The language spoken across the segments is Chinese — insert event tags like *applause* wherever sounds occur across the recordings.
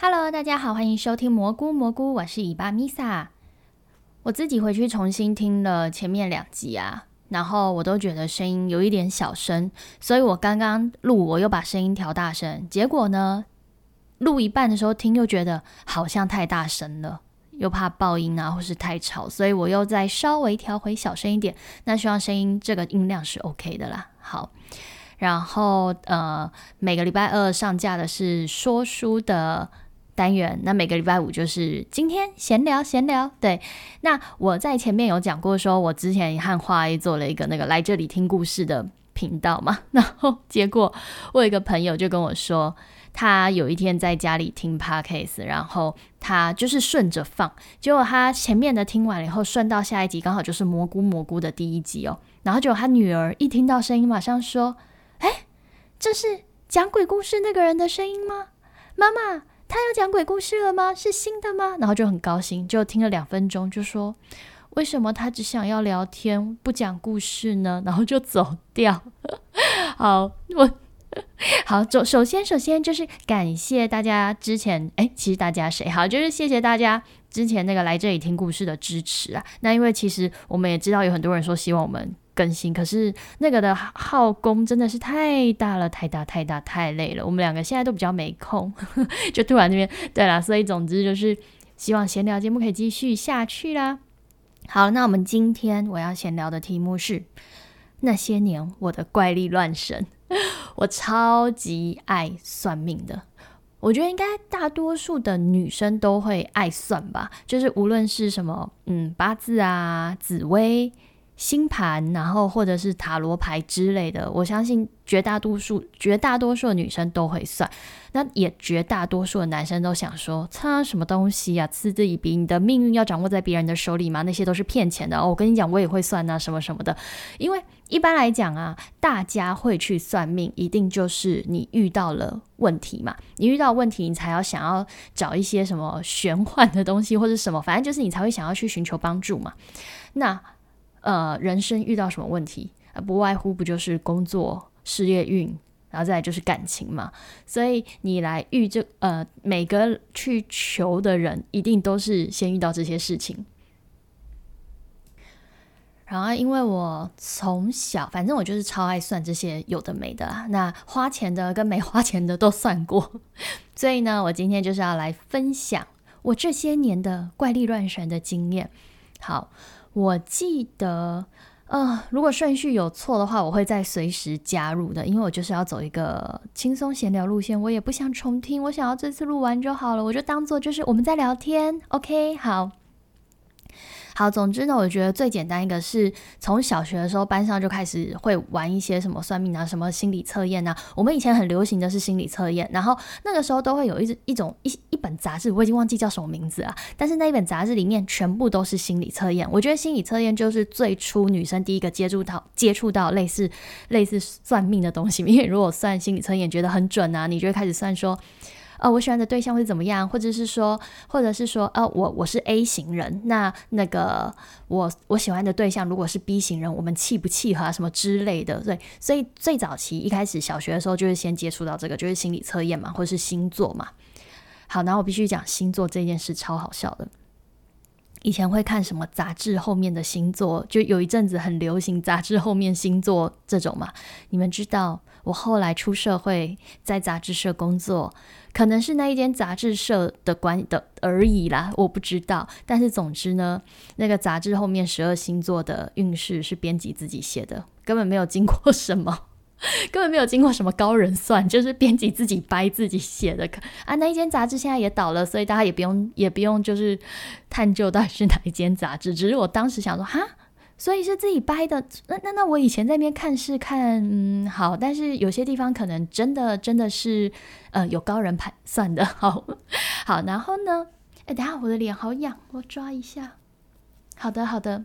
Hello，大家好，欢迎收听蘑菇蘑菇，我是尾巴米萨。我自己回去重新听了前面两集啊，然后我都觉得声音有一点小声，所以我刚刚录我又把声音调大声，结果呢，录一半的时候听又觉得好像太大声了，又怕爆音啊或是太吵，所以我又再稍微调回小声一点。那希望声音这个音量是 OK 的啦。好，然后呃，每个礼拜二上架的是说书的。单元，那每个礼拜五就是今天闲聊闲聊。对，那我在前面有讲过，说我之前和华 A 做了一个那个来这里听故事的频道嘛，然后结果我有一个朋友就跟我说，他有一天在家里听 podcast，然后他就是顺着放，结果他前面的听完了以后，顺到下一集刚好就是蘑菇蘑菇的第一集哦，然后结果他女儿一听到声音，马上说：“哎，这是讲鬼故事那个人的声音吗？妈妈。”他要讲鬼故事了吗？是新的吗？然后就很高兴，就听了两分钟，就说：“为什么他只想要聊天，不讲故事呢？”然后就走掉。*laughs* 好，我好首首先首先就是感谢大家之前哎，其实大家谁好？就是谢谢大家之前那个来这里听故事的支持啊。那因为其实我们也知道有很多人说希望我们。更新，可是那个的耗工真的是太大了，太大太大太累了。我们两个现在都比较没空，*laughs* 就突然那边对啦，所以总之就是希望闲聊节目可以继续下去啦。好，那我们今天我要闲聊的题目是那些年我的怪力乱神。*laughs* 我超级爱算命的，我觉得应该大多数的女生都会爱算吧，就是无论是什么嗯八字啊、紫薇。星盘，然后或者是塔罗牌之类的，我相信绝大多数、绝大多数的女生都会算。那也绝大多数的男生都想说：“擦什么东西呀？嗤之以鼻！你的命运要掌握在别人的手里吗？那些都是骗钱的哦！”我跟你讲，我也会算啊，什么什么的。因为一般来讲啊，大家会去算命，一定就是你遇到了问题嘛。你遇到问题，你才要想要找一些什么玄幻的东西，或者什么，反正就是你才会想要去寻求帮助嘛。那呃，人生遇到什么问题？不外乎不就是工作、事业运，然后再来就是感情嘛。所以你来遇这呃，每个去求的人，一定都是先遇到这些事情。然后，因为我从小，反正我就是超爱算这些有的没的。那花钱的跟没花钱的都算过，所以呢，我今天就是要来分享我这些年的怪力乱神的经验。好。我记得，呃，如果顺序有错的话，我会再随时加入的，因为我就是要走一个轻松闲聊路线，我也不想重听，我想要这次录完就好了，我就当做就是我们在聊天，OK，好。好，总之呢，我觉得最简单一个是从小学的时候，班上就开始会玩一些什么算命啊，什么心理测验啊。我们以前很流行的是心理测验，然后那个时候都会有一一种一一本杂志，我已经忘记叫什么名字啊。但是那一本杂志里面全部都是心理测验。我觉得心理测验就是最初女生第一个接触到接触到类似类似算命的东西，因为如果算心理测验觉得很准啊，你就会开始算说。呃，我喜欢的对象会怎么样？或者是说，或者是说，呃，我我是 A 型人，那那个我我喜欢的对象如果是 B 型人，我们契不契合啊？什么之类的，对。所以最早期一开始小学的时候，就是先接触到这个，就是心理测验嘛，或是星座嘛。好，然后我必须讲星座这件事超好笑的。以前会看什么杂志后面的星座，就有一阵子很流行杂志后面星座这种嘛。你们知道，我后来出社会，在杂志社工作。可能是那一间杂志社的关的而已啦，我不知道。但是总之呢，那个杂志后面十二星座的运势是编辑自己写的，根本没有经过什么，*laughs* 根本没有经过什么高人算，就是编辑自己掰自己写的。啊，那一间杂志现在也倒了，所以大家也不用也不用就是探究到底是哪一间杂志。只是我当时想说，哈。所以是自己掰的，那那那我以前在那边看是看嗯好，但是有些地方可能真的真的是呃有高人盘算的，*laughs* 好好，然后呢，哎，等下我的脸好痒，我抓一下，好的好的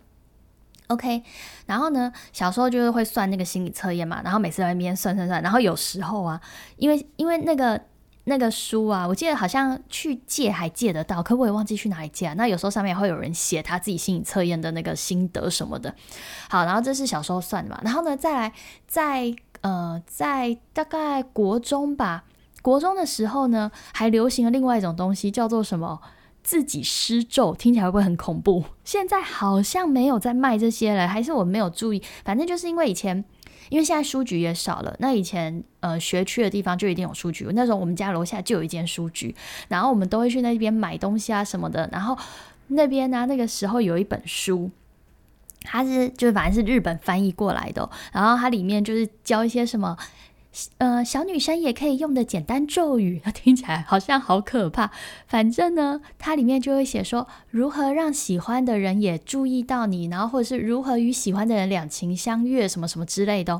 ，OK，然后呢，小时候就是会算那个心理测验嘛，然后每次在那边算算算，然后有时候啊，因为因为那个。那个书啊，我记得好像去借还借得到，可我也忘记去哪里借。那有时候上面也会有人写他自己心理测验的那个心得什么的。好，然后这是小时候算的嘛。然后呢，再来在呃在大概国中吧，国中的时候呢，还流行了另外一种东西，叫做什么？自己施咒，听起来会不会很恐怖？现在好像没有在卖这些了，还是我没有注意？反正就是因为以前，因为现在书局也少了。那以前呃学区的地方就一定有书局，那时候我们家楼下就有一间书局，然后我们都会去那边买东西啊什么的。然后那边呢，那个时候有一本书。它是就反正是日本翻译过来的，然后它里面就是教一些什么，呃，小女生也可以用的简单咒语，*laughs* 听起来好像好可怕。反正呢，它里面就会写说如何让喜欢的人也注意到你，然后或者是如何与喜欢的人两情相悦，什么什么之类的。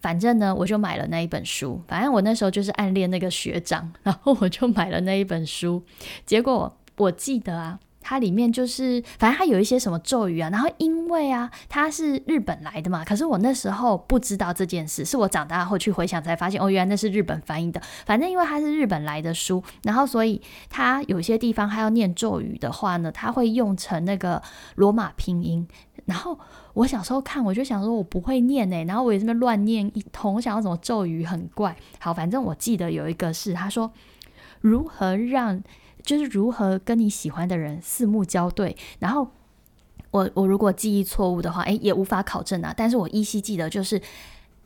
反正呢，我就买了那一本书。反正我那时候就是暗恋那个学长，然后我就买了那一本书。结果我记得啊。它里面就是，反正它有一些什么咒语啊，然后因为啊，它是日本来的嘛，可是我那时候不知道这件事，是我长大后去回想才发现，哦，原来那是日本翻译的。反正因为它是日本来的书，然后所以它有些地方它要念咒语的话呢，它会用成那个罗马拼音。然后我小时候看，我就想说我不会念哎，然后我也这么乱念一通，我想要什么咒语很怪。好，反正我记得有一个是他说如何让。就是如何跟你喜欢的人四目交对，然后我我如果记忆错误的话，诶，也无法考证啊。但是我依稀记得，就是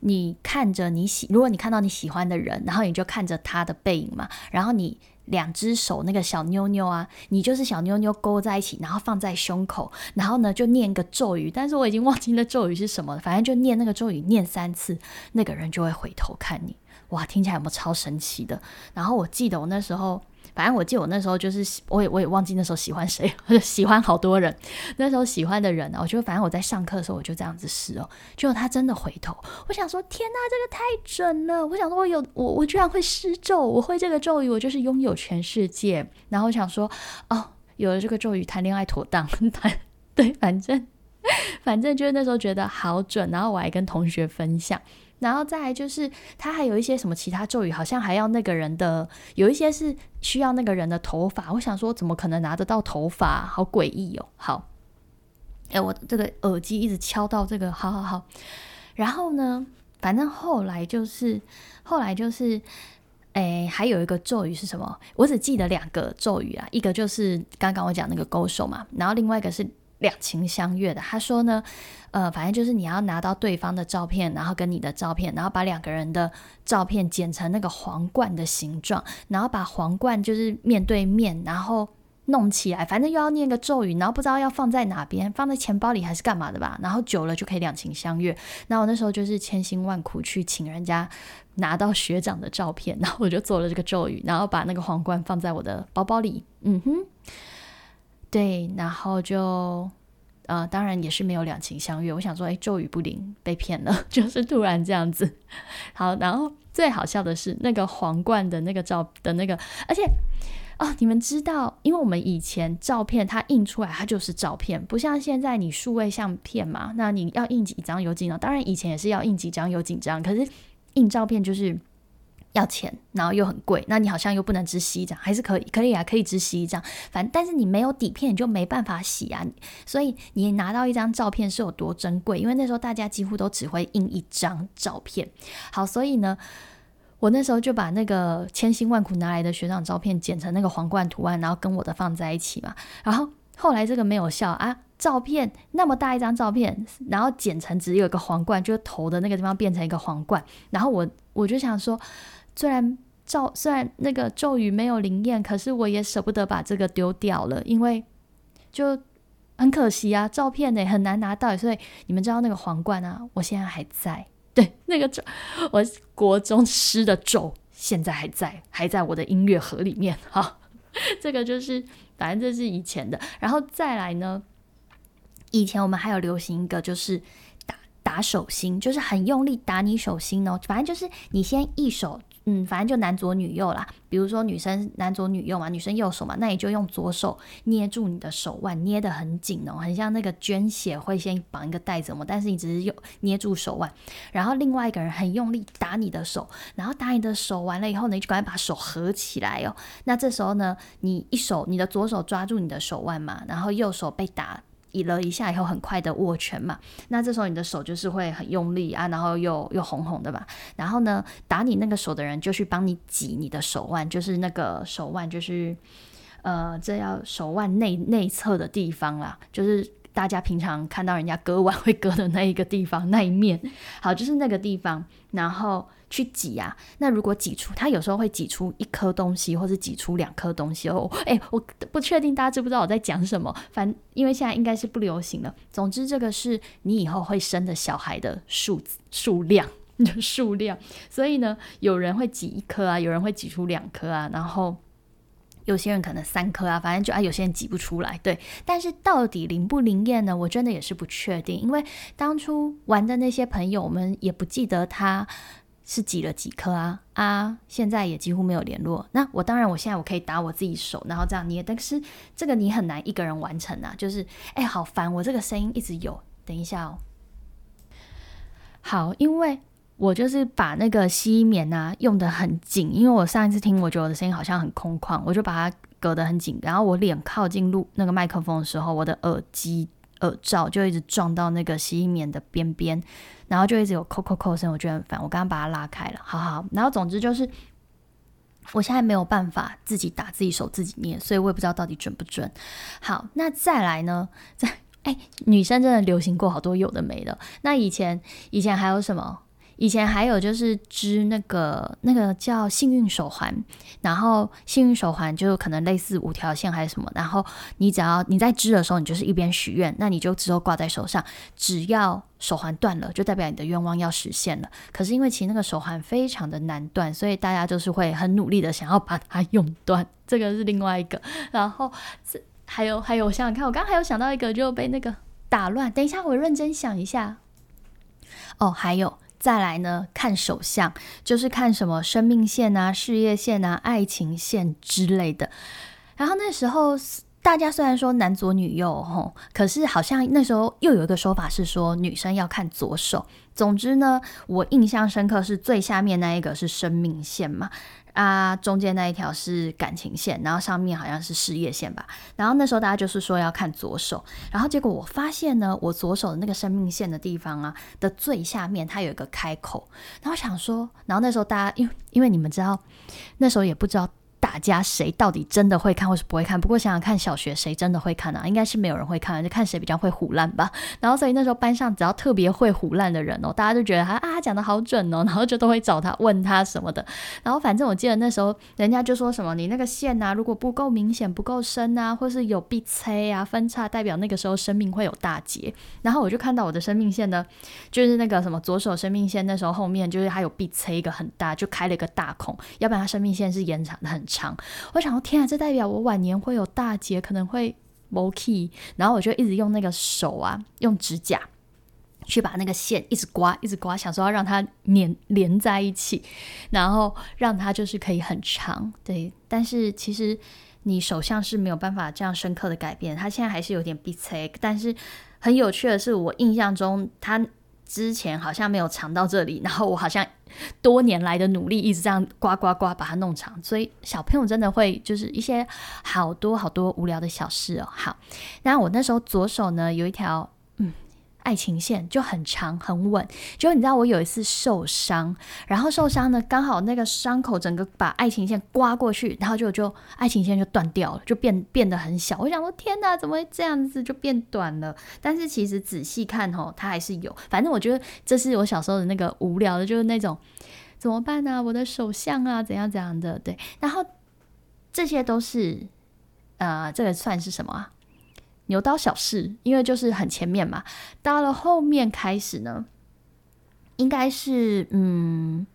你看着你喜，如果你看到你喜欢的人，然后你就看着他的背影嘛，然后你两只手那个小妞妞啊，你就是小妞妞勾在一起，然后放在胸口，然后呢就念个咒语，但是我已经忘记那咒语是什么了，反正就念那个咒语念三次，那个人就会回头看你。哇，听起来有没有超神奇的？然后我记得我那时候。反正我记得我那时候就是，我也我也忘记那时候喜欢谁，*laughs* 喜欢好多人。那时候喜欢的人呢，我就反正我在上课的时候我就这样子试哦，结果他真的回头。我想说，天哪，这个太准了！我想说，我有我我居然会施咒，我会这个咒语，我就是拥有全世界。然后我想说，哦，有了这个咒语，谈恋爱妥当。*laughs* 谈对，反正反正就是那时候觉得好准，然后我还跟同学分享。然后再来就是，他还有一些什么其他咒语，好像还要那个人的，有一些是需要那个人的头发。我想说，怎么可能拿得到头发？好诡异哦！好，哎，我这个耳机一直敲到这个，好好好。然后呢，反正后来就是，后来就是，哎，还有一个咒语是什么？我只记得两个咒语啊，一个就是刚刚我讲那个勾手嘛，然后另外一个是。两情相悦的，他说呢，呃，反正就是你要拿到对方的照片，然后跟你的照片，然后把两个人的照片剪成那个皇冠的形状，然后把皇冠就是面对面，然后弄起来，反正又要念个咒语，然后不知道要放在哪边，放在钱包里还是干嘛的吧，然后久了就可以两情相悦。那我那时候就是千辛万苦去请人家拿到学长的照片，然后我就做了这个咒语，然后把那个皇冠放在我的包包里，嗯哼。对，然后就，呃，当然也是没有两情相悦。我想说，哎，咒语不灵，被骗了，*laughs* 就是突然这样子。好，然后最好笑的是那个皇冠的那个照的那个，而且哦，你们知道，因为我们以前照片它印出来它就是照片，不像现在你数位相片嘛，那你要印几张有几张，当然以前也是要印几张有几张，可是印照片就是。要钱，然后又很贵，那你好像又不能只洗一张，还是可以，可以啊，可以只洗一张。反正，但是你没有底片，你就没办法洗啊。所以你拿到一张照片是有多珍贵？因为那时候大家几乎都只会印一张照片。好，所以呢，我那时候就把那个千辛万苦拿来的学长照片剪成那个皇冠图案，然后跟我的放在一起嘛。然后后来这个没有效啊，照片那么大一张照片，然后剪成只有一个皇冠，就是头的那个地方变成一个皇冠。然后我我就想说。虽然咒虽然那个咒语没有灵验，可是我也舍不得把这个丢掉了，因为就很可惜啊，照片呢很难拿到，所以你们知道那个皇冠啊，我现在还在，对，那个咒，我国中师的咒现在还在，还在我的音乐盒里面。哈，这个就是反正这是以前的，然后再来呢，以前我们还有流行一个就是打打手心，就是很用力打你手心哦，反正就是你先一手。嗯，反正就男左女右啦。比如说女生男左女右嘛，女生右手嘛，那你就用左手捏住你的手腕，捏得很紧哦，很像那个捐血会先绑一个带子嘛。但是你只是用捏住手腕，然后另外一个人很用力打你的手，然后打你的手完了以后呢，你就赶快把手合起来哦。那这时候呢，你一手你的左手抓住你的手腕嘛，然后右手被打。挤了一下以后，很快的握拳嘛。那这时候你的手就是会很用力啊，然后又又红红的吧。然后呢，打你那个手的人就去帮你挤你的手腕，就是那个手腕，就是呃，这要手腕内内侧的地方啦，就是大家平常看到人家割腕会割的那一个地方那一面。好，就是那个地方，然后。去挤啊！那如果挤出，它有时候会挤出一颗东西，或者挤出两颗东西哦。哎，我不确定大家知不知道我在讲什么。反因为现在应该是不流行了。总之，这个是你以后会生的小孩的数数量的 *laughs* 数量。所以呢，有人会挤一颗啊，有人会挤出两颗啊，然后有些人可能三颗啊，反正就啊，有些人挤不出来。对，但是到底灵不灵验呢？我真的也是不确定，因为当初玩的那些朋友我们也不记得他。是挤了几颗啊啊！现在也几乎没有联络。那我当然，我现在我可以打我自己手，然后这样捏。但是这个你很难一个人完成啊。就是，哎，好烦！我这个声音一直有。等一下哦。好，因为我就是把那个吸棉啊用的很紧，因为我上一次听，我觉得我的声音好像很空旷，我就把它隔得很紧。然后我脸靠近录那个麦克风的时候，我的耳机耳罩就一直撞到那个吸棉的边边。然后就一直有扣扣扣声，我觉得很烦。我刚刚把它拉开了，好好。然后总之就是，我现在没有办法自己打自己手自己捏，所以我也不知道到底准不准。好，那再来呢？*laughs* 在哎，女生真的流行过好多有的没的。那以前以前还有什么？以前还有就是织那个那个叫幸运手环，然后幸运手环就可能类似五条线还是什么，然后你只要你在织的时候，你就是一边许愿，那你就之后挂在手上，只要手环断了，就代表你的愿望要实现了。可是因为其实那个手环非常的难断，所以大家就是会很努力的想要把它 *laughs* 用断，这个是另外一个。然后这还有还有，我想想看，我刚刚还有想到一个就被那个打乱，等一下我认真想一下。哦，还有。再来呢，看手相，就是看什么生命线啊、事业线啊、爱情线之类的。然后那时候大家虽然说男左女右吼，可是好像那时候又有一个说法是说女生要看左手。总之呢，我印象深刻是最下面那一个是生命线嘛。啊，中间那一条是感情线，然后上面好像是事业线吧。然后那时候大家就是说要看左手，然后结果我发现呢，我左手的那个生命线的地方啊的最下面，它有一个开口。然后想说，然后那时候大家因为因为你们知道，那时候也不知道。大家谁到底真的会看或是不会看？不过想想看，小学谁真的会看啊？应该是没有人会看，就看谁比较会胡烂吧。然后所以那时候班上只要特别会胡烂的人哦，大家就觉得他啊讲的好准哦，然后就都会找他问他什么的。然后反正我记得那时候人家就说什么，你那个线啊，如果不够明显、不够深啊，或是有 B C 啊分叉，代表那个时候生命会有大劫。然后我就看到我的生命线呢，就是那个什么左手生命线，那时候后面就是还有 B C 一个很大，就开了一个大孔，要不然它生命线是延长的很。长我想说天啊，这代表我晚年会有大劫，可能会 m key。然后我就一直用那个手啊，用指甲去把那个线一直刮，一直刮，想说要让它粘连在一起，然后让它就是可以很长。对，但是其实你手相是没有办法这样深刻的改变，它现在还是有点 b i 但是很有趣的是，我印象中它。之前好像没有长到这里，然后我好像多年来的努力一直这样刮刮刮把它弄长，所以小朋友真的会就是一些好多好多无聊的小事哦。好，那我那时候左手呢有一条。爱情线就很长很稳，就你知道我有一次受伤，然后受伤呢，刚好那个伤口整个把爱情线刮过去，然后就就爱情线就断掉了，就变变得很小。我想说天哪，怎么会这样子就变短了？但是其实仔细看哦，它还是有。反正我觉得这是我小时候的那个无聊的，就是那种怎么办呢？我的手相啊，怎样怎样的？对，然后这些都是呃，这个算是什么啊？牛刀小试，因为就是很前面嘛。到了后面开始呢，应该是嗯，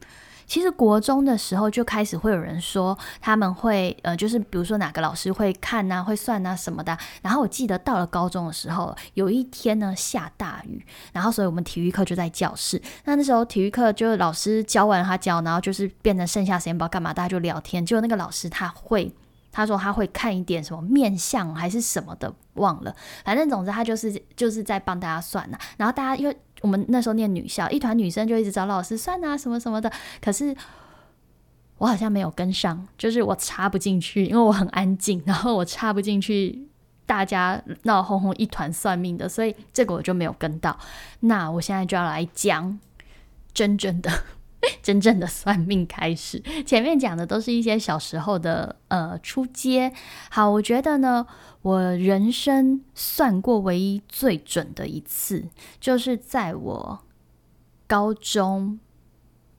其实国中的时候就开始会有人说他们会呃，就是比如说哪个老师会看啊、会算啊什么的。然后我记得到了高中的时候，有一天呢下大雨，然后所以我们体育课就在教室。那那时候体育课就是老师教完他教，然后就是变成剩下时间不知道干嘛，大家就聊天。结果那个老师他会。他说他会看一点什么面相还是什么的，忘了。反正总之他就是就是在帮大家算呐。然后大家因为我们那时候念女校，一团女生就一直找老师算啊什么什么的。可是我好像没有跟上，就是我插不进去，因为我很安静，然后我插不进去大家闹哄哄一团算命的，所以这个我就没有跟到。那我现在就要来讲真正的。*laughs* 真正的算命开始，*laughs* 前面讲的都是一些小时候的呃出街。好，我觉得呢，我人生算过唯一最准的一次，就是在我高中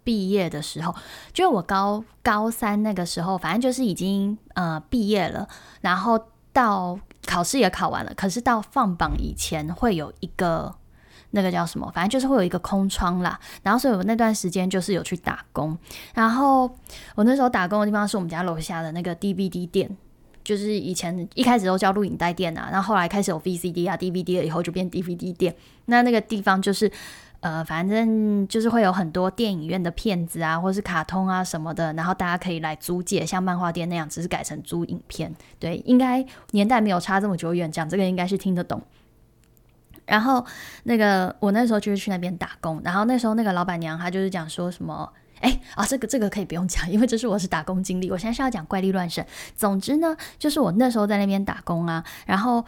毕业的时候，就我高高三那个时候，反正就是已经呃毕业了，然后到考试也考完了，可是到放榜以前会有一个。那个叫什么？反正就是会有一个空窗啦。然后，所以我那段时间就是有去打工。然后我那时候打工的地方是我们家楼下的那个 DVD 店，就是以前一开始都叫录影带店啊，然后后来开始有 VCD 啊、DVD 了以后就变 DVD 店。那那个地方就是呃，反正就是会有很多电影院的片子啊，或是卡通啊什么的，然后大家可以来租借，像漫画店那样，只是改成租影片。对，应该年代没有差这么久远，讲这个应该是听得懂。然后那个我那时候就是去那边打工，然后那时候那个老板娘她就是讲说什么，哎啊这个这个可以不用讲，因为这是我是打工经历，我现在是要讲怪力乱神。总之呢，就是我那时候在那边打工啊，然后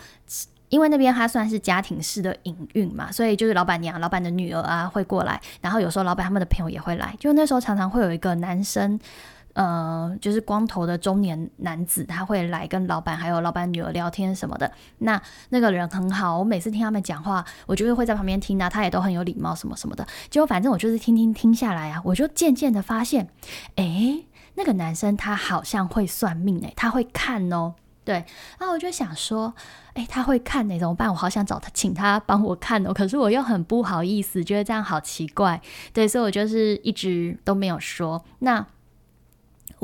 因为那边它算是家庭式的营运嘛，所以就是老板娘、老板的女儿啊会过来，然后有时候老板他们的朋友也会来，就那时候常常会有一个男生。呃，就是光头的中年男子，他会来跟老板还有老板女儿聊天什么的。那那个人很好，我每次听他们讲话，我就是会在旁边听啊，他也都很有礼貌什么什么的。结果反正我就是听听听下来啊，我就渐渐的发现，哎，那个男生他好像会算命哎，他会看哦，对。然后我就想说，哎，他会看哎，怎么办？我好想找他，请他帮我看哦。可是我又很不好意思，觉得这样好奇怪，对，所以我就是一直都没有说。那。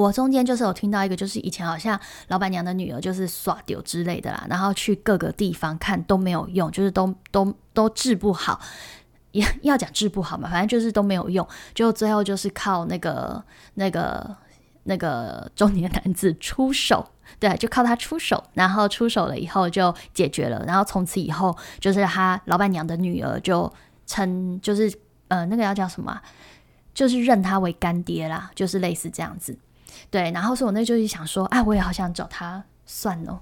我中间就是有听到一个，就是以前好像老板娘的女儿就是耍丢之类的啦，然后去各个地方看都没有用，就是都都都治不好，也要讲治不好嘛，反正就是都没有用，就最后就是靠那个那个那个中年男子出手，对，就靠他出手，然后出手了以后就解决了，然后从此以后就是他老板娘的女儿就称就是呃那个要叫什么，就是认他为干爹啦，就是类似这样子。对，然后所以我那就是想说，哎，我也好想找他算了。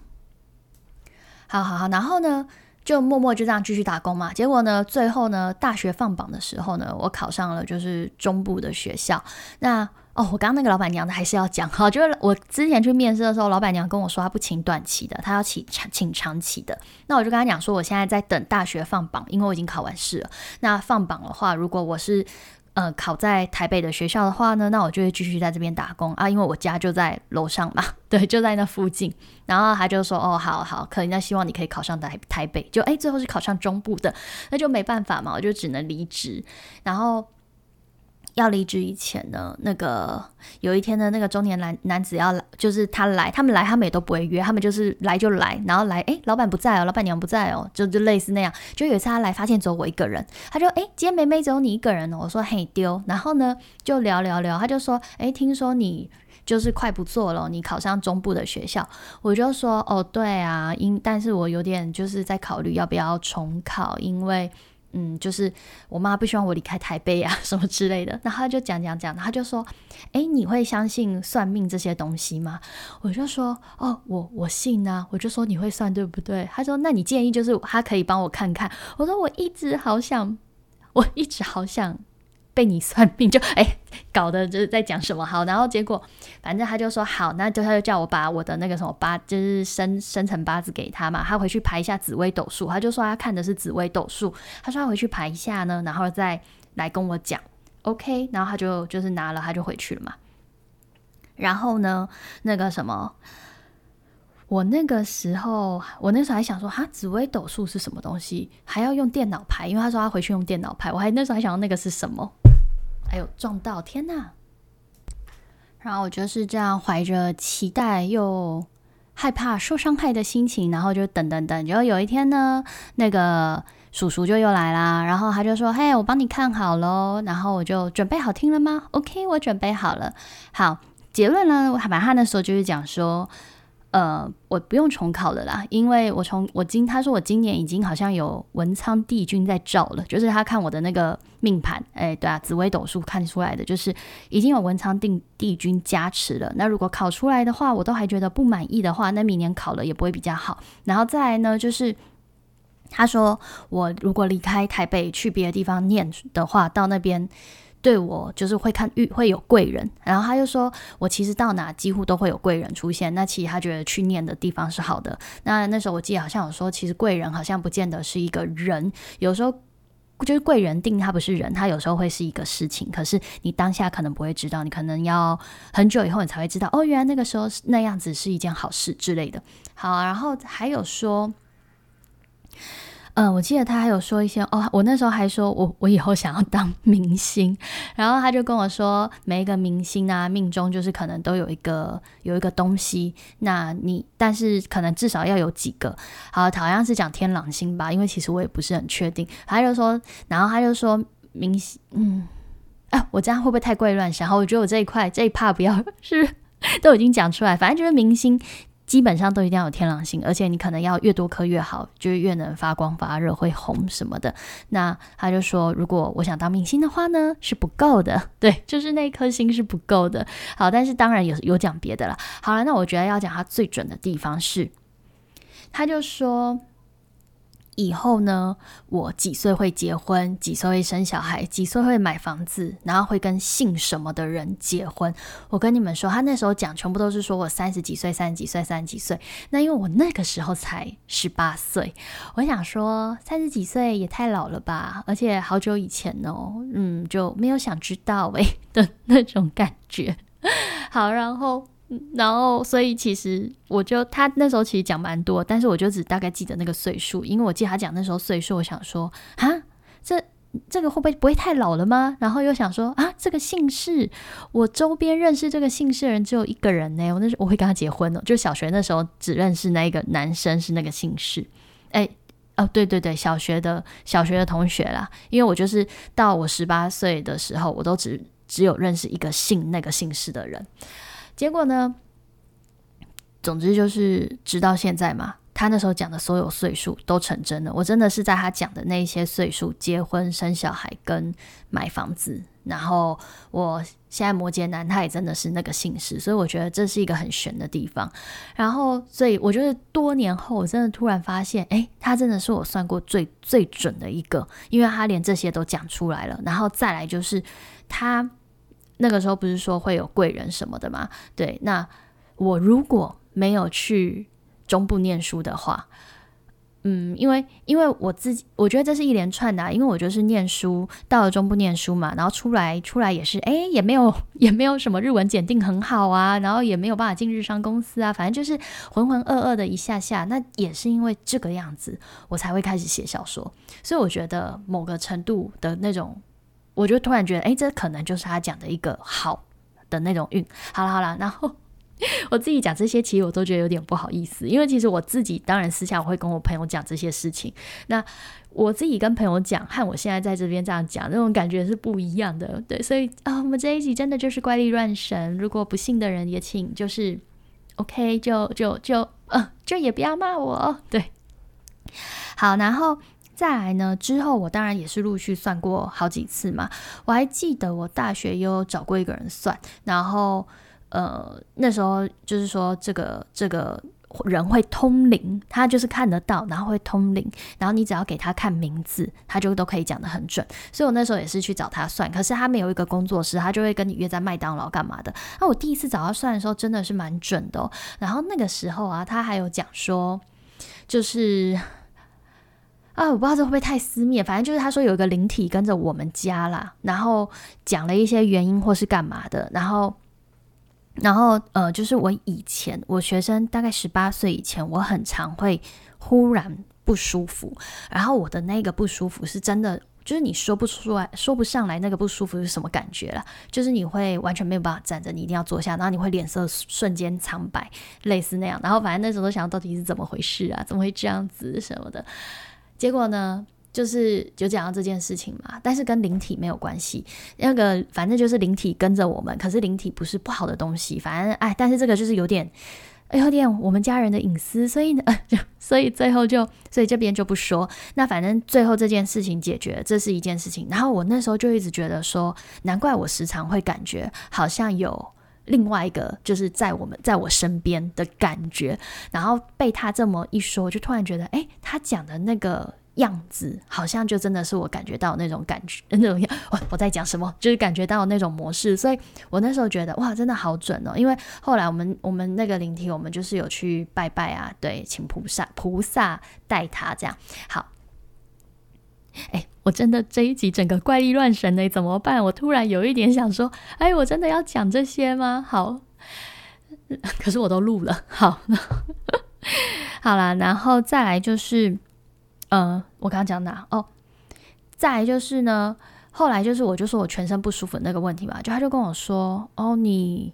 好好好，然后呢，就默默就这样继续打工嘛。结果呢，最后呢，大学放榜的时候呢，我考上了就是中部的学校。那哦，我刚刚那个老板娘的还是要讲哈，*laughs* 就是我之前去面试的时候，老板娘跟我说她不请短期的，她要请长请长期的。那我就跟她讲说，我现在在等大学放榜，因为我已经考完试了。那放榜的话，如果我是呃，考在台北的学校的话呢，那我就会继续在这边打工啊，因为我家就在楼上嘛，*laughs* 对，就在那附近。然后他就说，哦，好好，可能那希望你可以考上台台北，就哎，最后是考上中部的，那就没办法嘛，我就只能离职，然后。要离职以前呢，那个有一天呢，那个中年男男子要来，就是他来，他们来，他们也都不会约，他们就是来就来，然后来，哎，老板不在哦，老板娘不在哦，就就类似那样。就有一次他来，发现只有我一个人，他就哎，今天梅梅只有你一个人哦。我说嘿丢，然后呢就聊聊聊，他就说，哎，听说你就是快不做了，你考上中部的学校，我就说哦对啊，因但是我有点就是在考虑要不要重考，因为。嗯，就是我妈不希望我离开台北啊，*laughs* 什么之类的。然后他就讲讲讲，他就说：“哎，你会相信算命这些东西吗？”我就说：“哦，我我信啊。”我就说：“你会算对不对？”他说：“那你建议就是他可以帮我看看。”我说：“我一直好想，我一直好想。”被你算命就哎搞的就是在讲什么好，然后结果反正他就说好，那就他就叫我把我的那个什么八就是生生辰八字给他嘛，他回去排一下紫微斗数，他就说他看的是紫微斗数，他说他回去排一下呢，然后再来跟我讲，OK，然后他就就是拿了他就回去了嘛，然后呢那个什么，我那个时候我那时候还想说哈紫微斗数是什么东西，还要用电脑排，因为他说他回去用电脑排，我还那时候还想到那个是什么。还有撞到，天哪！然后我就是这样怀着期待又害怕受伤害的心情，然后就等等等。结果有一天呢，那个叔叔就又来啦，然后他就说：“嘿，我帮你看好喽。”然后我就准备好听了吗？OK，我准备好了。好，结论呢？我反正他那时候就是讲说，呃，我不用重考了啦，因为我从我今他说我今年已经好像有文昌帝君在照了，就是他看我的那个命盘，哎，对啊，紫微斗数看出来的就是已经有文昌定帝君加持了。那如果考出来的话，我都还觉得不满意的话，那明年考了也不会比较好。然后再来呢，就是他说我如果离开台北去别的地方念的话，到那边。对我就是会看遇会有贵人，然后他又说我其实到哪几乎都会有贵人出现。那其实他觉得去念的地方是好的。那那时候我记得好像有说，其实贵人好像不见得是一个人，有时候就是贵人定他不是人，他有时候会是一个事情。可是你当下可能不会知道，你可能要很久以后你才会知道，哦，原来那个时候那样子是一件好事之类的。好，然后还有说。嗯，我记得他还有说一些哦，我那时候还说我我以后想要当明星，然后他就跟我说，每一个明星啊，命中就是可能都有一个有一个东西，那你但是可能至少要有几个，好，好像是讲天狼星吧，因为其实我也不是很确定。他就说，然后他就说明星，嗯，啊，我这样会不会太怪乱想？然后我觉得我这一块这一 part 不要 *laughs* 是 *laughs* 都已经讲出来，反正就是明星。基本上都一定要有天狼星，而且你可能要越多颗越好，就越能发光发热，会红什么的。那他就说，如果我想当明星的话呢，是不够的，*laughs* 对，就是那颗星是不够的。好，但是当然有有讲别的了。好了，那我觉得要讲他最准的地方是，他就说。以后呢，我几岁会结婚？几岁会生小孩？几岁会买房子？然后会跟姓什么的人结婚？我跟你们说，他那时候讲全部都是说我三十几岁、三十几岁、三十几岁。那因为我那个时候才十八岁，我想说三十几岁也太老了吧？而且好久以前哦，嗯，就没有想知道诶 *laughs* 的那种感觉。*laughs* 好，然后。然后，所以其实我就他那时候其实讲蛮多，但是我就只大概记得那个岁数，因为我记得他讲那时候岁数，我想说啊，这这个会不会不会太老了吗？然后又想说啊，这个姓氏，我周边认识这个姓氏的人只有一个人呢，我那时我会跟他结婚了，就小学那时候只认识那一个男生是那个姓氏，哎哦对对对，小学的小学的同学啦，因为我就是到我十八岁的时候，我都只只有认识一个姓那个姓氏的人。结果呢？总之就是直到现在嘛，他那时候讲的所有岁数都成真了。我真的是在他讲的那些岁数结婚、生小孩跟买房子。然后我现在摩羯男，他也真的是那个姓氏，所以我觉得这是一个很玄的地方。然后，所以我觉得多年后，我真的突然发现，哎，他真的是我算过最最准的一个，因为他连这些都讲出来了。然后再来就是他。那个时候不是说会有贵人什么的吗？对，那我如果没有去中部念书的话，嗯，因为因为我自己，我觉得这是一连串的，因为我就是念书到了中部念书嘛，然后出来出来也是，哎，也没有 *laughs* 也没有什么日文检定很好啊，然后也没有办法进日商公司啊，反正就是浑浑噩噩的一下下，那也是因为这个样子，我才会开始写小说，所以我觉得某个程度的那种。我就突然觉得，哎，这可能就是他讲的一个好的那种运。好了好了，然后我自己讲这些，其实我都觉得有点不好意思，因为其实我自己当然私下我会跟我朋友讲这些事情。那我自己跟朋友讲，和我现在在这边这样讲，那种感觉是不一样的。对，所以啊，我们这一集真的就是怪力乱神。如果不信的人也请就是 OK，就就就呃，就也不要骂我。对，好，然后。再来呢？之后我当然也是陆续算过好几次嘛。我还记得我大学有找过一个人算，然后呃那时候就是说这个这个人会通灵，他就是看得到，然后会通灵，然后你只要给他看名字，他就都可以讲得很准。所以我那时候也是去找他算，可是他没有一个工作室，他就会跟你约在麦当劳干嘛的。那我第一次找他算的时候，真的是蛮准的。然后那个时候啊，他还有讲说，就是。啊，我不知道这会不会太私密，反正就是他说有一个灵体跟着我们家啦，然后讲了一些原因或是干嘛的，然后，然后呃，就是我以前我学生大概十八岁以前，我很常会忽然不舒服，然后我的那个不舒服是真的，就是你说不出来说不上来那个不舒服是什么感觉了，就是你会完全没有办法站着，你一定要坐下，然后你会脸色瞬间苍白，类似那样，然后反正那时候都想到底是怎么回事啊，怎么会这样子什么的。结果呢，就是就讲到这件事情嘛，但是跟灵体没有关系。那个反正就是灵体跟着我们，可是灵体不是不好的东西。反正哎，但是这个就是有点有点我们家人的隐私，所以呢，*laughs* 所以最后就，所以这边就不说。那反正最后这件事情解决，这是一件事情。然后我那时候就一直觉得说，难怪我时常会感觉好像有另外一个就是在我们在我身边的感觉。然后被他这么一说，就突然觉得，哎，他讲的那个。样子好像就真的是我感觉到那种感觉，那种我我在讲什么，就是感觉到那种模式，所以我那时候觉得哇，真的好准哦。因为后来我们我们那个灵体，我们就是有去拜拜啊，对，请菩萨菩萨带他这样好。哎，我真的这一集整个怪力乱神的怎么办？我突然有一点想说，哎，我真的要讲这些吗？好，*laughs* 可是我都录了，好，*laughs* 好啦，然后再来就是。嗯，我刚刚讲哪？哦，再来就是呢，后来就是我就说我全身不舒服那个问题嘛，就他就跟我说，哦，你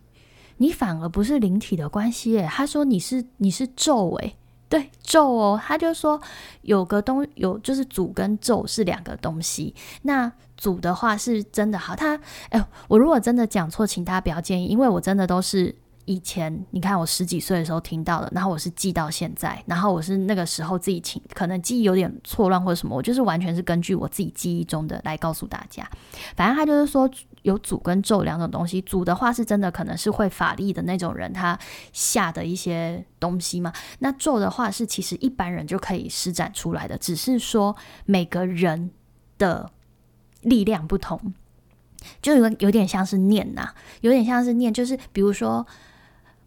你反而不是灵体的关系诶，他说你是你是咒诶，对咒哦，他就说有个东有就是主跟咒是两个东西，那主的话是真的好，他哎，我如果真的讲错，请大家不要介意，因为我真的都是。以前你看我十几岁的时候听到的，然后我是记到现在，然后我是那个时候自己请，可能记忆有点错乱或者什么，我就是完全是根据我自己记忆中的来告诉大家。反正他就是说有主跟咒两种东西，主的话是真的可能是会法力的那种人他下的一些东西嘛，那咒的话是其实一般人就可以施展出来的，只是说每个人的力量不同，就有有点像是念呐，有点像是念，就是比如说。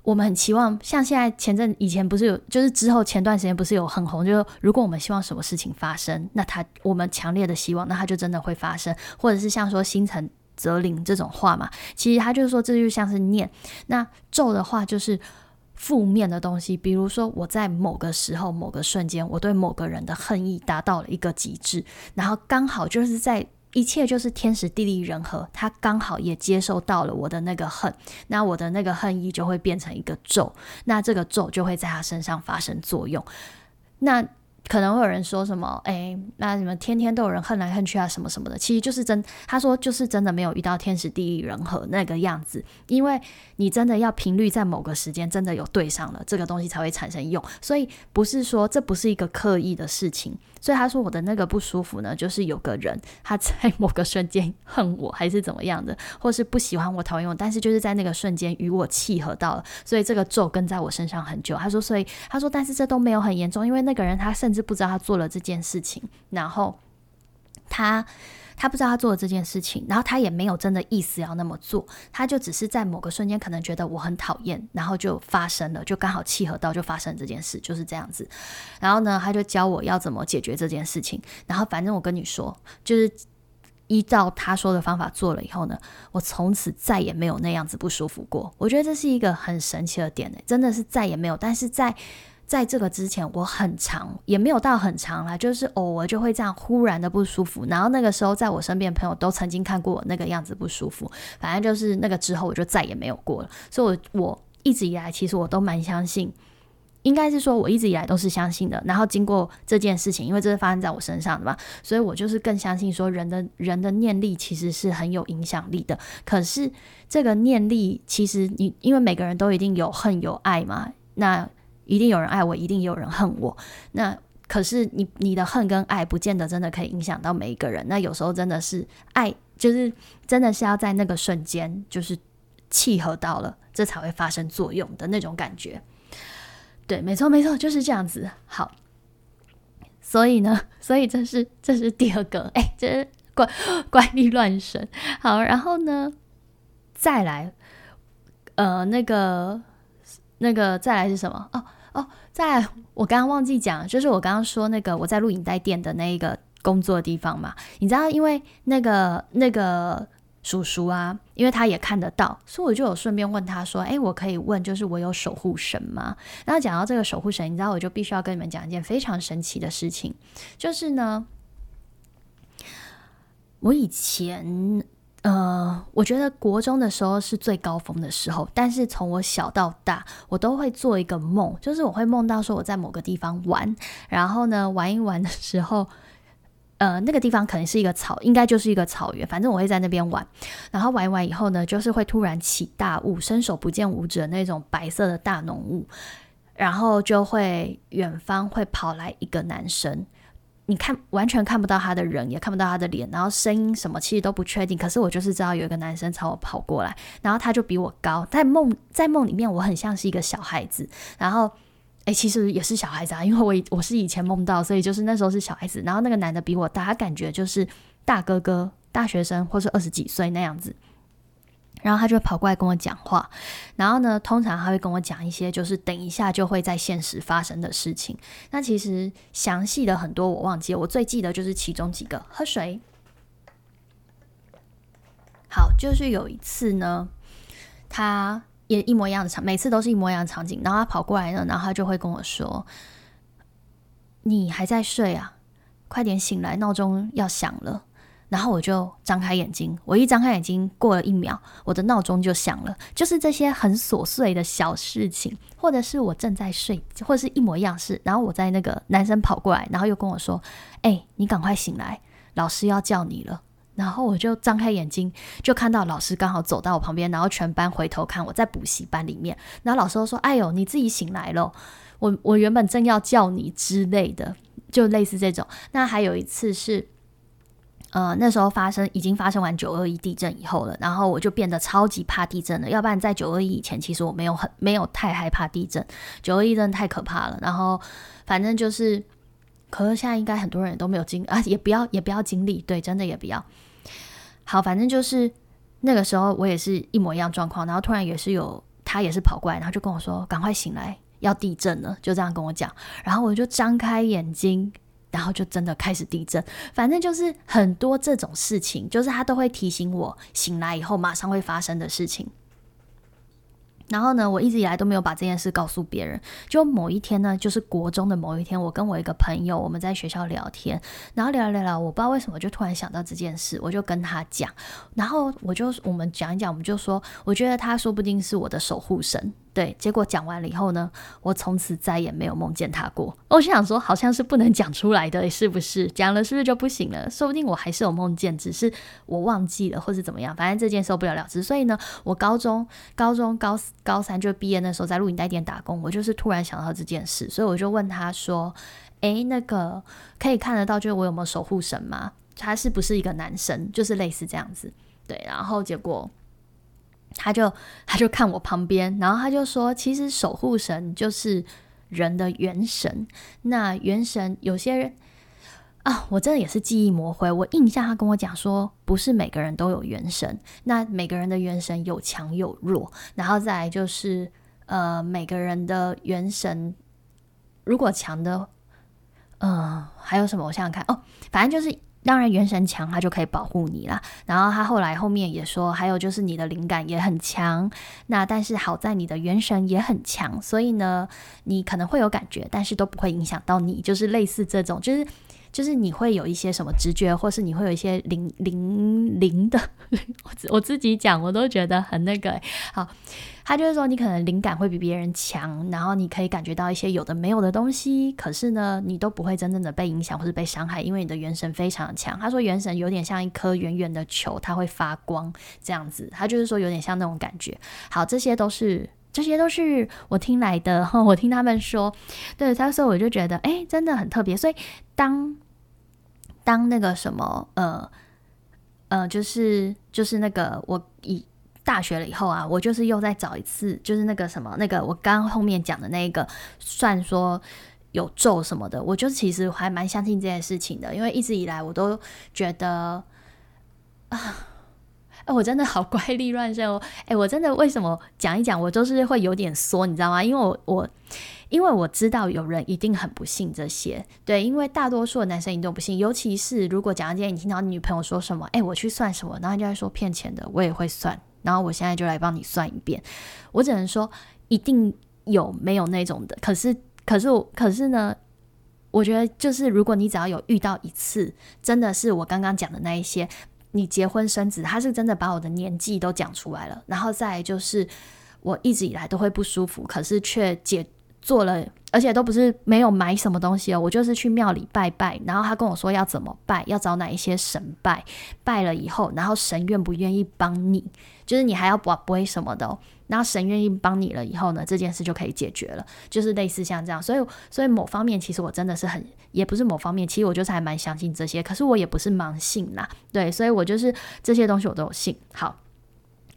我们很期望，像现在前阵以前不是有，就是之后前段时间不是有很红，就是如果我们希望什么事情发生，那他我们强烈的希望，那他就真的会发生，或者是像说心诚则灵这种话嘛，其实他就是说这就像是念，那咒的话就是负面的东西，比如说我在某个时候某个瞬间，我对某个人的恨意达到了一个极致，然后刚好就是在。一切就是天时地利人和，他刚好也接受到了我的那个恨，那我的那个恨意就会变成一个咒，那这个咒就会在他身上发生作用，那。可能会有人说什么？哎，那你们天天都有人恨来恨去啊，什么什么的，其实就是真。他说就是真的没有遇到天时地利人和那个样子，因为你真的要频率在某个时间真的有对上了，这个东西才会产生用。所以不是说这不是一个刻意的事情。所以他说我的那个不舒服呢，就是有个人他在某个瞬间恨我，还是怎么样的，或是不喜欢我、讨厌我，但是就是在那个瞬间与我契合到了，所以这个咒跟在我身上很久。他说，所以他说，但是这都没有很严重，因为那个人他甚至。不知道他做了这件事情，然后他他不知道他做了这件事情，然后他也没有真的意思要那么做，他就只是在某个瞬间可能觉得我很讨厌，然后就发生了，就刚好契合到就发生这件事，就是这样子。然后呢，他就教我要怎么解决这件事情。然后反正我跟你说，就是依照他说的方法做了以后呢，我从此再也没有那样子不舒服过。我觉得这是一个很神奇的点呢，真的是再也没有。但是在在这个之前，我很长也没有到很长啦，就是偶尔就会这样忽然的不舒服。然后那个时候，在我身边朋友都曾经看过我那个样子不舒服。反正就是那个之后，我就再也没有过了。所以，我我一直以来其实我都蛮相信，应该是说我一直以来都是相信的。然后经过这件事情，因为这是发生在我身上的嘛，所以我就是更相信说人的人的念力其实是很有影响力的。可是这个念力，其实你因为每个人都一定有恨有爱嘛，那。一定有人爱我，一定有人恨我。那可是你你的恨跟爱，不见得真的可以影响到每一个人。那有时候真的是爱，就是真的是要在那个瞬间，就是契合到了，这才会发生作用的那种感觉。对，没错没错，就是这样子。好，所以呢，*laughs* 所以这是这是第二个，哎，这是怪怪力乱神。好，然后呢，再来，呃，那个那个再来是什么？哦。哦，在我刚刚忘记讲，就是我刚刚说那个我在录影带店的那一个工作地方嘛，你知道，因为那个那个叔叔啊，因为他也看得到，所以我就有顺便问他说：“哎，我可以问，就是我有守护神吗？”然后讲到这个守护神，你知道，我就必须要跟你们讲一件非常神奇的事情，就是呢，我以前。呃，我觉得国中的时候是最高峰的时候，但是从我小到大，我都会做一个梦，就是我会梦到说我在某个地方玩，然后呢玩一玩的时候，呃，那个地方可能是一个草，应该就是一个草原。反正我会在那边玩，然后玩完以后呢，就是会突然起大雾，伸手不见五指的那种白色的大浓雾，然后就会远方会跑来一个男生，你看完全看不到他的人，也看不到他的脸，然后声音什么其实都不确定。可是我就是知道有一个男生朝我跑过来，然后他就比我高，在梦在梦里面我很像是一个小孩子，然后。哎，其实也是小孩子啊，因为我我是以前梦到，所以就是那时候是小孩子。然后那个男的比我大，他感觉就是大哥哥、大学生，或是二十几岁那样子。然后他就跑过来跟我讲话。然后呢，通常他会跟我讲一些，就是等一下就会在现实发生的事情。那其实详细的很多我忘记，我最记得就是其中几个。喝水。好，就是有一次呢，他。也一模一样的场，每次都是一模一样的场景。然后他跑过来呢，然后他就会跟我说：“你还在睡啊？快点醒来，闹钟要响了。”然后我就张开眼睛，我一张开眼睛，过了一秒，我的闹钟就响了。就是这些很琐碎的小事情，或者是我正在睡，或者是一模一样事。然后我在那个男生跑过来，然后又跟我说：“哎，你赶快醒来，老师要叫你了。”然后我就张开眼睛，就看到老师刚好走到我旁边，然后全班回头看我在补习班里面。然后老师说：“哎呦，你自己醒来了，我我原本正要叫你之类的，就类似这种。”那还有一次是，呃，那时候发生已经发生完九二一地震以后了，然后我就变得超级怕地震了。要不然在九二一以前，其实我没有很没有太害怕地震，九二一真的太可怕了。然后反正就是，可是现在应该很多人都没有经 *laughs* 啊，也不要也不要经历，对，真的也不要。好，反正就是那个时候，我也是一模一样状况，然后突然也是有他也是跑过来，然后就跟我说：“赶快醒来，要地震了。”就这样跟我讲，然后我就张开眼睛，然后就真的开始地震。反正就是很多这种事情，就是他都会提醒我醒来以后马上会发生的事情。然后呢，我一直以来都没有把这件事告诉别人。就某一天呢，就是国中的某一天，我跟我一个朋友，我们在学校聊天，然后聊聊聊，我不知道为什么就突然想到这件事，我就跟他讲，然后我就我们讲一讲，我们就说，我觉得他说不定是我的守护神。对，结果讲完了以后呢，我从此再也没有梦见他过。我想说，好像是不能讲出来的，是不是？讲了是不是就不行了？说不定我还是有梦见，只是我忘记了，或是怎么样。反正这件事不了了之。所以呢，我高中、高中、高高三就毕业那时候，在录影带店打工，我就是突然想到这件事，所以我就问他说：“诶，那个可以看得到，就是我有没有守护神吗？他是不是一个男生？就是类似这样子。”对，然后结果。他就他就看我旁边，然后他就说：“其实守护神就是人的元神。那元神有些人啊，我真的也是记忆模糊。我印象他跟我讲说，不是每个人都有元神。那每个人的元神有强有弱，然后再来就是呃，每个人的元神如果强的，嗯，还有什么？我想想看哦，反正就是。”当然，元神强，他就可以保护你了。然后他后来后面也说，还有就是你的灵感也很强。那但是好在你的元神也很强，所以呢，你可能会有感觉，但是都不会影响到你。就是类似这种，就是就是你会有一些什么直觉，或是你会有一些灵灵灵的。我我自己讲，我都觉得很那个。好。他就是说，你可能灵感会比别人强，然后你可以感觉到一些有的没有的东西，可是呢，你都不会真正的被影响或是被伤害，因为你的元神非常强。他说，元神有点像一颗圆圆的球，它会发光这样子。他就是说，有点像那种感觉。好，这些都是这些都是我听来的，*laughs* 我听他们说。对，他说我就觉得，哎，真的很特别。所以当当那个什么，呃呃，就是就是那个我以。大学了以后啊，我就是又再找一次，就是那个什么，那个我刚后面讲的那个，算说有咒什么的，我就其实还蛮相信这件事情的，因为一直以来我都觉得啊，哎，我真的好怪力乱神哦，哎，我真的为什么讲一讲，我就是会有点缩，你知道吗？因为我我因为我知道有人一定很不信这些，对，因为大多数的男生一定都不信，尤其是如果讲今天你听到你女朋友说什么，哎，我去算什么，然后就在说骗钱的，我也会算。然后我现在就来帮你算一遍，我只能说一定有没有那种的，可是可是我可是呢，我觉得就是如果你只要有遇到一次，真的是我刚刚讲的那一些，你结婚生子，他是真的把我的年纪都讲出来了，然后再就是我一直以来都会不舒服，可是却解做了而且都不是没有买什么东西哦，我就是去庙里拜拜，然后他跟我说要怎么拜，要找哪一些神拜，拜了以后，然后神愿不愿意帮你，就是你还要不不会什么的，哦，然后神愿意帮你了以后呢，这件事就可以解决了，就是类似像这样，所以所以某方面其实我真的是很，也不是某方面，其实我就是还蛮相信这些，可是我也不是盲信啦，对，所以我就是这些东西我都有信。好，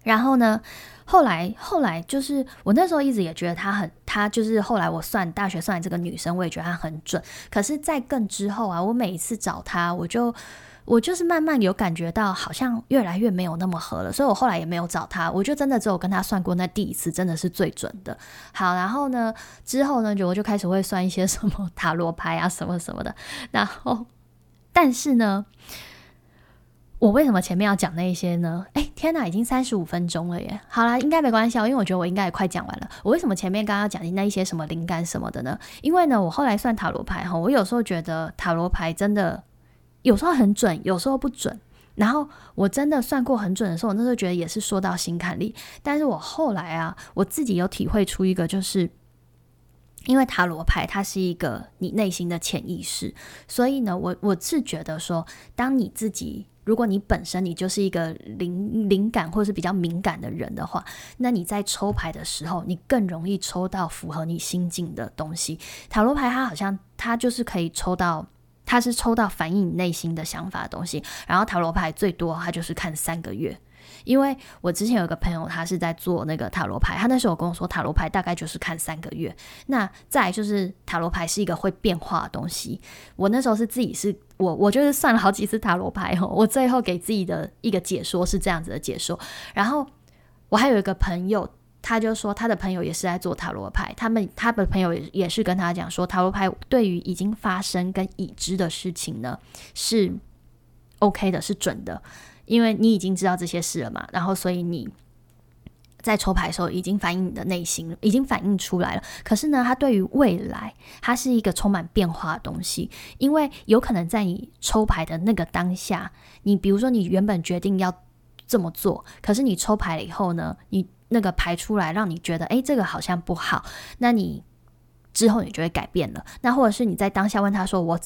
然后呢？后来，后来就是我那时候一直也觉得她很，她就是后来我算大学算这个女生，我也觉得她很准。可是，在更之后啊，我每一次找她，我就我就是慢慢有感觉到好像越来越没有那么合了，所以我后来也没有找他。我就真的只有跟他算过那第一次，真的是最准的。好，然后呢，之后呢，就我就开始会算一些什么塔罗牌啊，什么什么的。然后，但是呢。我为什么前面要讲那些呢？哎，天哪，已经三十五分钟了耶！好啦，应该没关系哦，因为我觉得我应该也快讲完了。我为什么前面刚刚讲的那一些什么灵感什么的呢？因为呢，我后来算塔罗牌哈，我有时候觉得塔罗牌真的有时候很准，有时候不准。然后我真的算过很准的时候，我那时候觉得也是说到心坎里。但是我后来啊，我自己有体会出一个，就是因为塔罗牌它是一个你内心的潜意识，所以呢，我我是觉得说，当你自己。如果你本身你就是一个灵灵感或者是比较敏感的人的话，那你在抽牌的时候，你更容易抽到符合你心境的东西。塔罗牌它好像它就是可以抽到，他是抽到反映你内心的想法的东西。然后塔罗牌最多他就是看三个月。因为我之前有个朋友，他是在做那个塔罗牌，他那时候跟我说，塔罗牌大概就是看三个月。那再就是塔罗牌是一个会变化的东西。我那时候是自己是我，我就是算了好几次塔罗牌哦，我最后给自己的一个解说是这样子的解说。然后我还有一个朋友，他就说他的朋友也是在做塔罗牌，他们他的朋友也是跟他讲说，塔罗牌对于已经发生跟已知的事情呢是 OK 的，是准的。因为你已经知道这些事了嘛，然后所以你在抽牌的时候已经反映你的内心，已经反映出来了。可是呢，它对于未来，它是一个充满变化的东西。因为有可能在你抽牌的那个当下，你比如说你原本决定要这么做，可是你抽牌了以后呢，你那个排出来让你觉得，哎，这个好像不好，那你之后你就会改变了。那或者是你在当下问他说，我。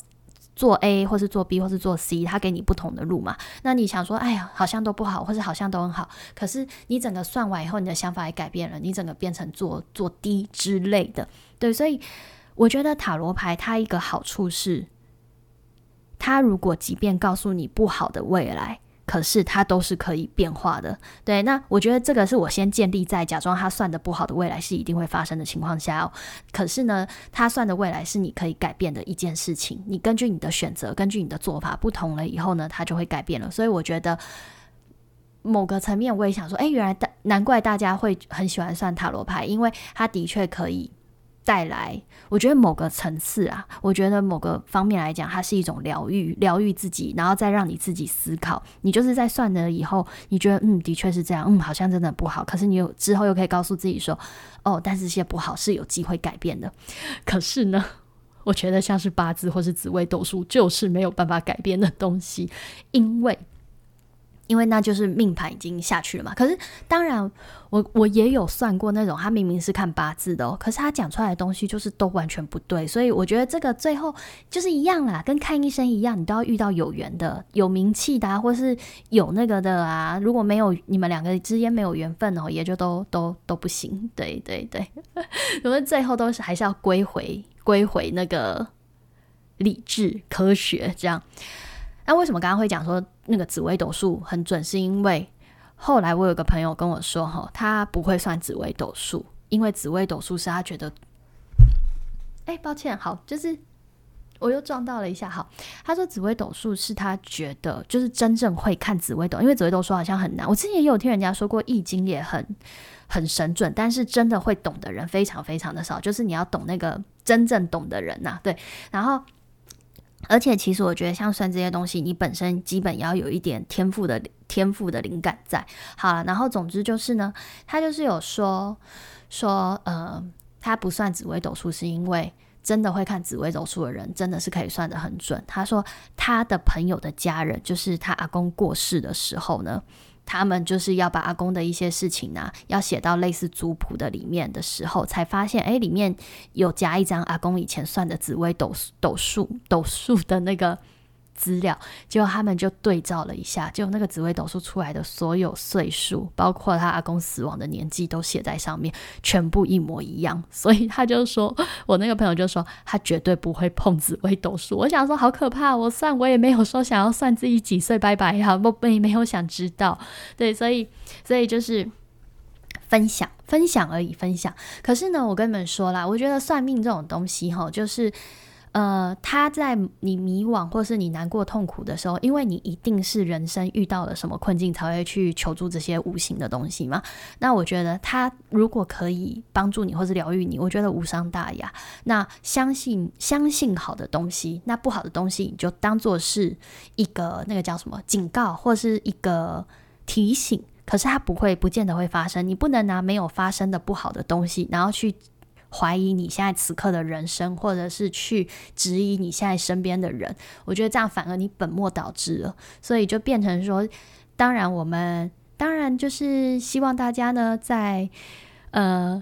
做 A 或是做 B 或是做 C，他给你不同的路嘛？那你想说，哎呀，好像都不好，或者好像都很好。可是你整个算完以后，你的想法也改变了，你整个变成做做 D 之类的。对，所以我觉得塔罗牌它一个好处是，它如果即便告诉你不好的未来。可是它都是可以变化的，对。那我觉得这个是我先建立在假装他算的不好的未来是一定会发生的情况下哦。可是呢，他算的未来是你可以改变的一件事情。你根据你的选择，根据你的做法不同了以后呢，它就会改变了。所以我觉得某个层面，我也想说，哎，原来大难怪大家会很喜欢算塔罗牌，因为它的确可以。带来，我觉得某个层次啊，我觉得某个方面来讲，它是一种疗愈，疗愈自己，然后再让你自己思考。你就是在算了以后，你觉得嗯，的确是这样，嗯，好像真的不好。可是你有之后又可以告诉自己说，哦，但是这些不好是有机会改变的。*laughs* 可是呢，我觉得像是八字或是紫微斗数，就是没有办法改变的东西，因为。因为那就是命盘已经下去了嘛。可是当然，我我也有算过那种，他明明是看八字的哦，可是他讲出来的东西就是都完全不对。所以我觉得这个最后就是一样啦，跟看医生一样，你都要遇到有缘的、有名气的啊，或是有那个的啊。如果没有你们两个之间没有缘分哦，也就都都都不行。对对对，*laughs* 我们最后都是还是要归回归回那个理智科学这样。那为什么刚刚会讲说？那个紫微斗数很准，是因为后来我有个朋友跟我说，哈，他不会算紫微斗数，因为紫微斗数是他觉得，哎，抱歉，好，就是我又撞到了一下，好，他说紫微斗数是他觉得就是真正会看紫微斗，因为紫微斗数好像很难，我之前也有听人家说过易经也很很神准，但是真的会懂的人非常非常的少，就是你要懂那个真正懂的人呐，对，然后。而且，其实我觉得像算这些东西，你本身基本要有一点天赋的天赋的灵感在。好了，然后总之就是呢，他就是有说说，呃，他不算紫微斗数，是因为真的会看紫微斗数的人，真的是可以算得很准。他说他的朋友的家人，就是他阿公过世的时候呢，他们就是要把阿公的一些事情呢，要写到类似族谱的里面的时候，才发现，哎，里面有夹一张阿公以前算的紫微斗斗数斗数的那个。资料，结果他们就对照了一下，就那个紫微斗数出来的所有岁数，包括他阿公死亡的年纪，都写在上面，全部一模一样。所以他就说，我那个朋友就说，他绝对不会碰紫微斗数。我想说，好可怕！我算我也没有说想要算自己几岁拜拜呀，不没没有想知道。对，所以所以就是分享分享而已，分享。可是呢，我跟你们说啦，我觉得算命这种东西哈，就是。呃，他在你迷惘或是你难过痛苦的时候，因为你一定是人生遇到了什么困境，才会去求助这些无形的东西嘛。那我觉得他如果可以帮助你或是疗愈你，我觉得无伤大雅。那相信相信好的东西，那不好的东西你就当做是一个那个叫什么警告或是一个提醒。可是它不会不见得会发生，你不能拿没有发生的不好的东西，然后去。怀疑你现在此刻的人生，或者是去质疑你现在身边的人，我觉得这样反而你本末倒置了，所以就变成说，当然我们当然就是希望大家呢，在呃。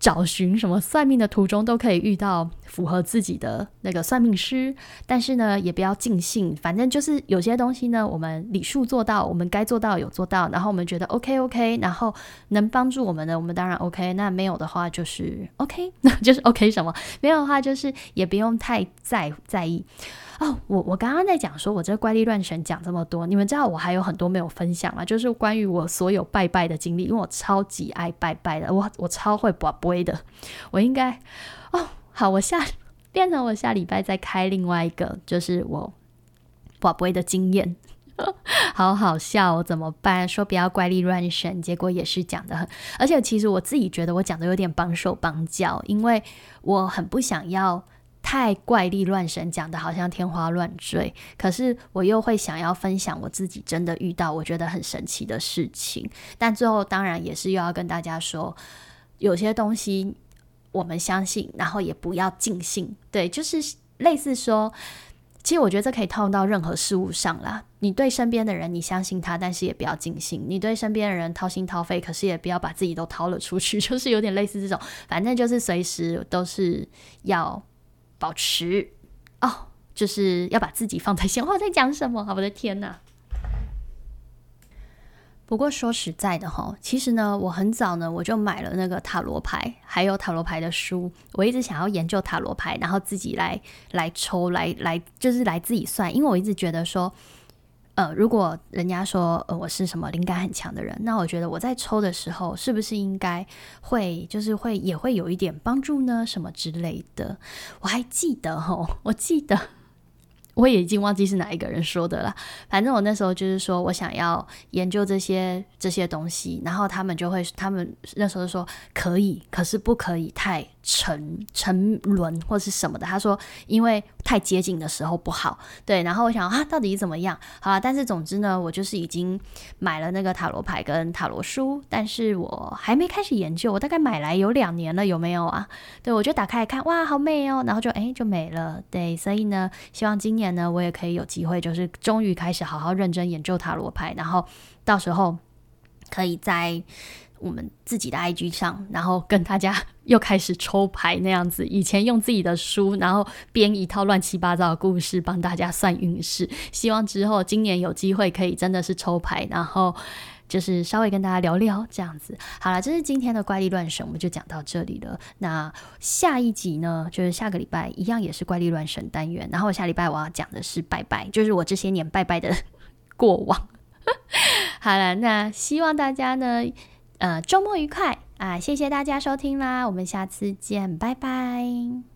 找寻什么算命的途中都可以遇到符合自己的那个算命师，但是呢，也不要尽兴。反正就是有些东西呢，我们礼数做到，我们该做到有做到，然后我们觉得 OK OK，然后能帮助我们的，我们当然 OK。那没有的话就是 OK，那 *laughs* 就是 OK 什么？没有的话就是也不用太在在意。哦，我我刚刚在讲说，我这怪力乱神讲这么多，你们知道我还有很多没有分享吗，就是关于我所有拜拜的经历，因为我超级爱拜拜的，我我超会卜龟的，我应该哦，好，我下变成我下礼拜再开另外一个，就是我卜龟的经验，*laughs* 好好笑，怎么办？说不要怪力乱神，结果也是讲的很，而且其实我自己觉得我讲的有点绑手绑脚，因为我很不想要。太怪力乱神，讲的好像天花乱坠，可是我又会想要分享我自己真的遇到我觉得很神奇的事情，但最后当然也是又要跟大家说，有些东西我们相信，然后也不要尽信，对，就是类似说，其实我觉得这可以套用到任何事物上啦。你对身边的人，你相信他，但是也不要尽信；你对身边的人掏心掏肺，可是也不要把自己都掏了出去，*laughs* 就是有点类似这种，反正就是随时都是要。保持哦，就是要把自己放在先。我在讲什么？我的天哪！不过说实在的哈，其实呢，我很早呢我就买了那个塔罗牌，还有塔罗牌的书。我一直想要研究塔罗牌，然后自己来来抽，来来就是来自己算，因为我一直觉得说。呃，如果人家说呃我是什么灵感很强的人，那我觉得我在抽的时候是不是应该会就是会也会有一点帮助呢？什么之类的？我还记得哈，*laughs* 我记得我也已经忘记是哪一个人说的了。反正我那时候就是说我想要研究这些这些东西，然后他们就会他们那时候说可以，可是不可以太。沉沉沦或是什么的，他说因为太接近的时候不好，对。然后我想啊，到底怎么样？好了，但是总之呢，我就是已经买了那个塔罗牌跟塔罗书，但是我还没开始研究。我大概买来有两年了，有没有啊？对，我就打开看，哇，好美哦，然后就哎就没了。对，所以呢，希望今年呢，我也可以有机会，就是终于开始好好认真研究塔罗牌，然后到时候可以在。我们自己的 IG 上，然后跟大家 *laughs* 又开始抽牌那样子。以前用自己的书，然后编一套乱七八糟的故事，帮大家算运势。希望之后今年有机会可以真的是抽牌，然后就是稍微跟大家聊聊这样子。好了，这是今天的怪力乱神，我们就讲到这里了。那下一集呢，就是下个礼拜一样也是怪力乱神单元。然后下礼拜我要讲的是拜拜，就是我这些年拜拜的过往。*laughs* 好了，那希望大家呢。呃，周末愉快啊！谢谢大家收听啦，我们下次见，拜拜。